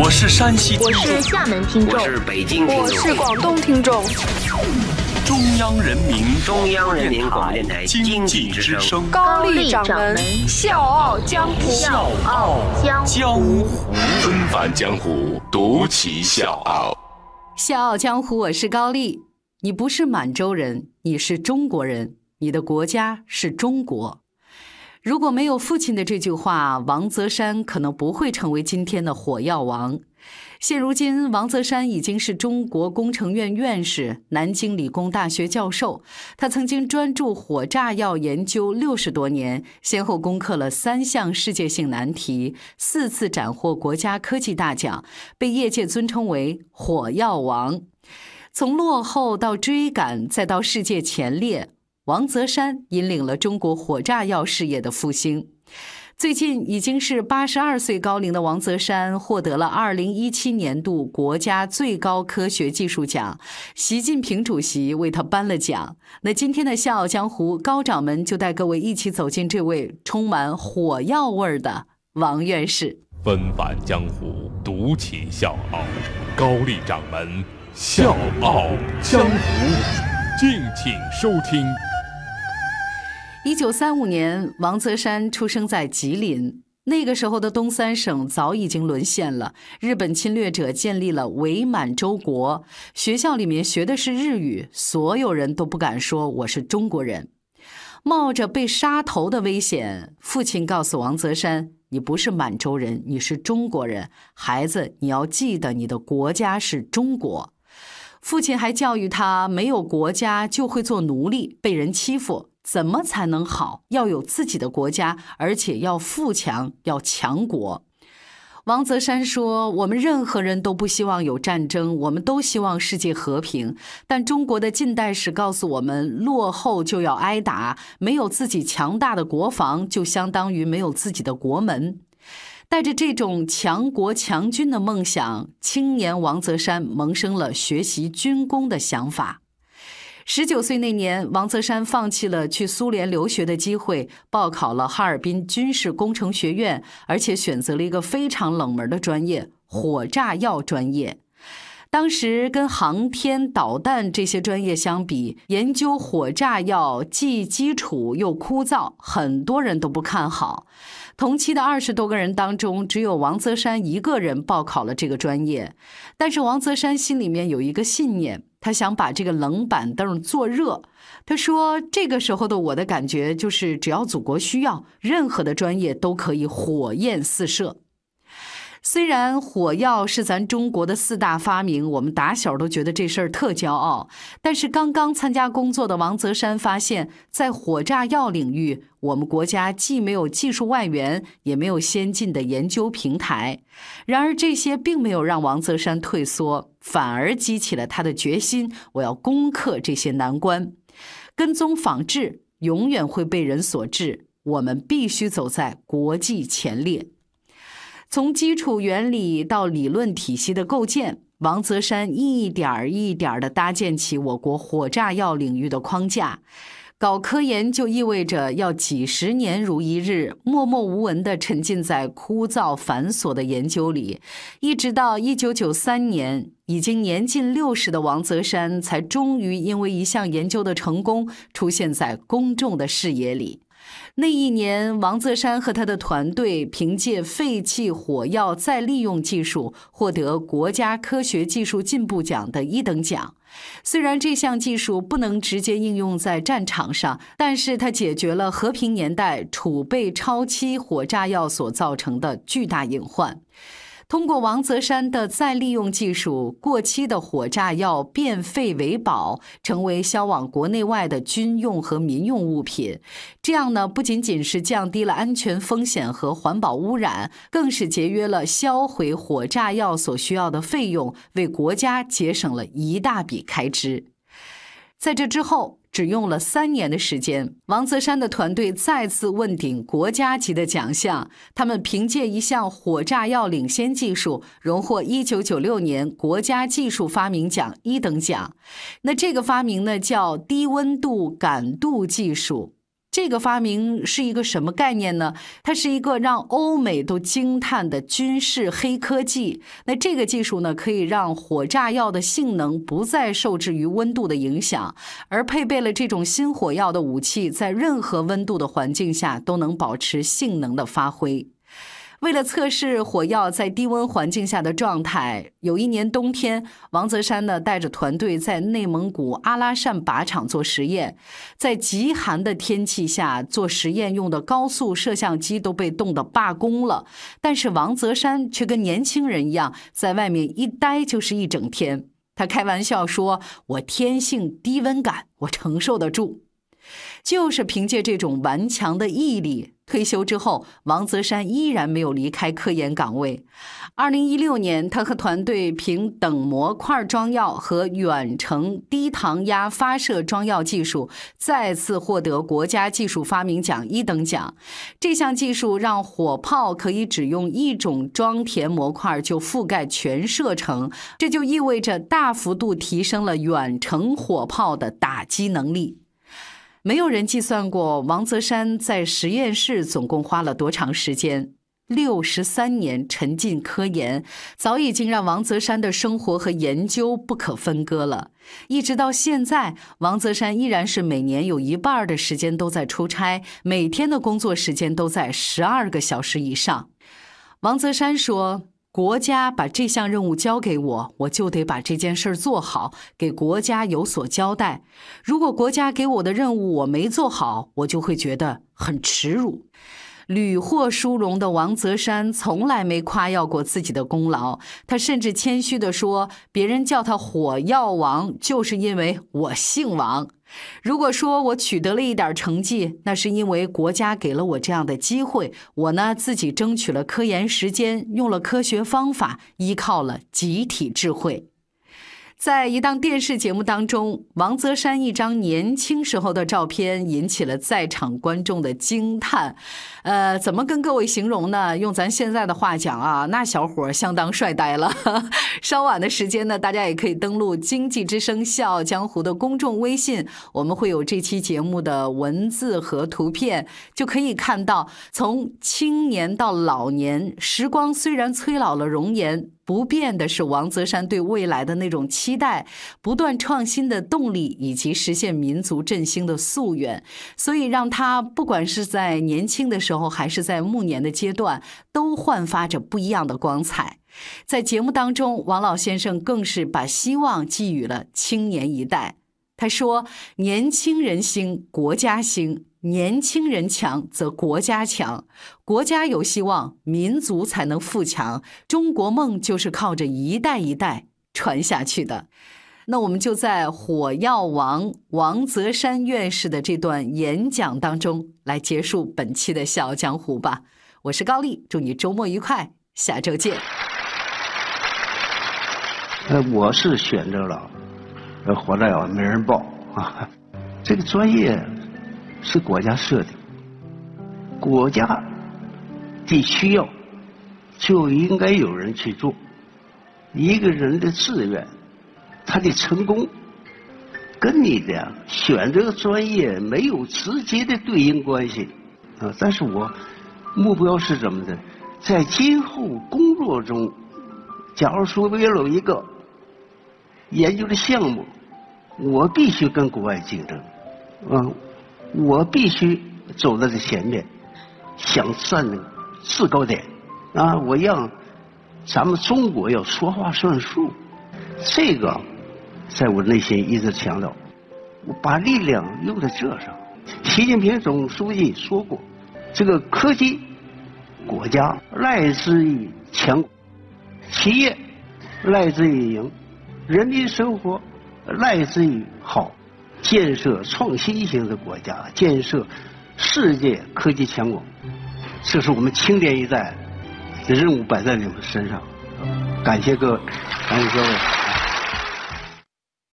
我是山西听我众，是厦门听众我，是北京听我，是广东听众，中央人民中央人民广播电台经济之声，高丽掌门笑傲江湖，笑傲江湖。江湖纷繁江湖，独骑笑傲。笑傲江湖，我是高丽。你不是满洲人，你是中国人，你的国家是中国。如果没有父亲的这句话，王泽山可能不会成为今天的火药王。现如今，王泽山已经是中国工程院院士、南京理工大学教授。他曾经专注火炸药研究六十多年，先后攻克了三项世界性难题，四次斩获国家科技大奖，被业界尊称为“火药王”。从落后到追赶，再到世界前列，王泽山引领了中国火炸药事业的复兴。最近已经是八十二岁高龄的王泽山获得了二零一七年度国家最高科学技术奖，习近平主席为他颁了奖。那今天的《笑傲江湖》高掌门就带各位一起走进这位充满火药味儿的王院士。纷繁江湖，独起笑傲。高丽掌门笑傲江湖，敬请收听。一九三五年，王泽山出生在吉林。那个时候的东三省早已经沦陷了，日本侵略者建立了伪满洲国，学校里面学的是日语，所有人都不敢说我是中国人，冒着被杀头的危险。父亲告诉王泽山：“你不是满洲人，你是中国人，孩子，你要记得你的国家是中国。”父亲还教育他：没有国家就会做奴隶，被人欺负。怎么才能好？要有自己的国家，而且要富强，要强国。王泽山说：“我们任何人都不希望有战争，我们都希望世界和平。但中国的近代史告诉我们，落后就要挨打，没有自己强大的国防，就相当于没有自己的国门。”带着这种强国强军的梦想，青年王泽山萌生了学习军工的想法。十九岁那年，王泽山放弃了去苏联留学的机会，报考了哈尔滨军事工程学院，而且选择了一个非常冷门的专业——火炸药专业。当时跟航天、导弹这些专业相比，研究火炸药既基础又枯燥，很多人都不看好。同期的二十多个人当中，只有王泽山一个人报考了这个专业。但是王泽山心里面有一个信念，他想把这个冷板凳坐热。他说：“这个时候的我的感觉就是，只要祖国需要，任何的专业都可以火焰四射。”虽然火药是咱中国的四大发明，我们打小都觉得这事儿特骄傲。但是刚刚参加工作的王泽山发现，在火炸药领域，我们国家既没有技术外援，也没有先进的研究平台。然而这些并没有让王泽山退缩，反而激起了他的决心：我要攻克这些难关。跟踪仿制永远会被人所制，我们必须走在国际前列。从基础原理到理论体系的构建，王泽山一点儿一点儿地搭建起我国火炸药领域的框架。搞科研就意味着要几十年如一日，默默无闻地沉浸在枯燥繁琐的研究里，一直到一九九三年，已经年近六十的王泽山才终于因为一项研究的成功，出现在公众的视野里。那一年，王泽山和他的团队凭借废弃火药再利用技术，获得国家科学技术进步奖的一等奖。虽然这项技术不能直接应用在战场上，但是它解决了和平年代储备超期火炸药所造成的巨大隐患。通过王泽山的再利用技术，过期的火炸药变废为宝，成为销往国内外的军用和民用物品。这样呢，不仅仅是降低了安全风险和环保污染，更是节约了销毁火炸药所需要的费用，为国家节省了一大笔开支。在这之后，只用了三年的时间，王泽山的团队再次问鼎国家级的奖项。他们凭借一项火炸药领先技术，荣获1996年国家技术发明奖一等奖。那这个发明呢，叫低温度感度技术。这个发明是一个什么概念呢？它是一个让欧美都惊叹的军事黑科技。那这个技术呢，可以让火炸药的性能不再受制于温度的影响，而配备了这种新火药的武器，在任何温度的环境下都能保持性能的发挥。为了测试火药在低温环境下的状态，有一年冬天，王泽山呢带着团队在内蒙古阿拉善靶场做实验。在极寒的天气下做实验用的高速摄像机都被冻得罢工了，但是王泽山却跟年轻人一样，在外面一待就是一整天。他开玩笑说：“我天性低温感，我承受得住。”就是凭借这种顽强的毅力，退休之后，王泽山依然没有离开科研岗位。二零一六年，他和团队凭等模块装药和远程低糖压发射装药技术，再次获得国家技术发明奖一等奖。这项技术让火炮可以只用一种装填模块就覆盖全射程，这就意味着大幅度提升了远程火炮的打击能力。没有人计算过王泽山在实验室总共花了多长时间。六十三年沉浸科研，早已经让王泽山的生活和研究不可分割了。一直到现在，王泽山依然是每年有一半的时间都在出差，每天的工作时间都在十二个小时以上。王泽山说。国家把这项任务交给我，我就得把这件事儿做好，给国家有所交代。如果国家给我的任务我没做好，我就会觉得很耻辱。屡获殊荣的王泽山从来没夸耀过自己的功劳，他甚至谦虚地说：“别人叫他火药王，就是因为我姓王。如果说我取得了一点成绩，那是因为国家给了我这样的机会，我呢自己争取了科研时间，用了科学方法，依靠了集体智慧。”在一档电视节目当中，王泽山一张年轻时候的照片引起了在场观众的惊叹。呃，怎么跟各位形容呢？用咱现在的话讲啊，那小伙相当帅呆了。稍晚的时间呢，大家也可以登录《经济之声·笑傲江湖》的公众微信，我们会有这期节目的文字和图片，就可以看到从青年到老年，时光虽然催老了容颜。不变的是王泽山对未来的那种期待，不断创新的动力，以及实现民族振兴的夙愿，所以让他不管是在年轻的时候，还是在暮年的阶段，都焕发着不一样的光彩。在节目当中，王老先生更是把希望寄予了青年一代。他说：“年轻人兴，国家兴。”年轻人强则国家强，国家有希望，民族才能富强。中国梦就是靠着一代一代传下去的。那我们就在火药王王泽山院士的这段演讲当中来结束本期的《笑傲江湖》吧。我是高丽，祝你周末愉快，下周见。呃，我是选择了呃火药药没人报啊，这个专业。是国家设的，国家的需要就应该有人去做。一个人的。志愿，他的成功跟你的。选择专业没有直接的。对应关系啊。但是我目标是什么呢？在今后工作中，假如说为了一个研究的。项目，我必须跟国外竞争，啊。我必须走在这前面，想占制高点啊！我让咱们中国要说话算数，这个在我内心一直强调。我把力量用在这上。习近平总书记说过：“这个科技国家赖之于强，企业赖之于赢，人民生活赖之于好。”建设创新型的国家，建设世界科技强国，这是我们青年一代的任务，摆在你们身上。感谢各位，感谢各位。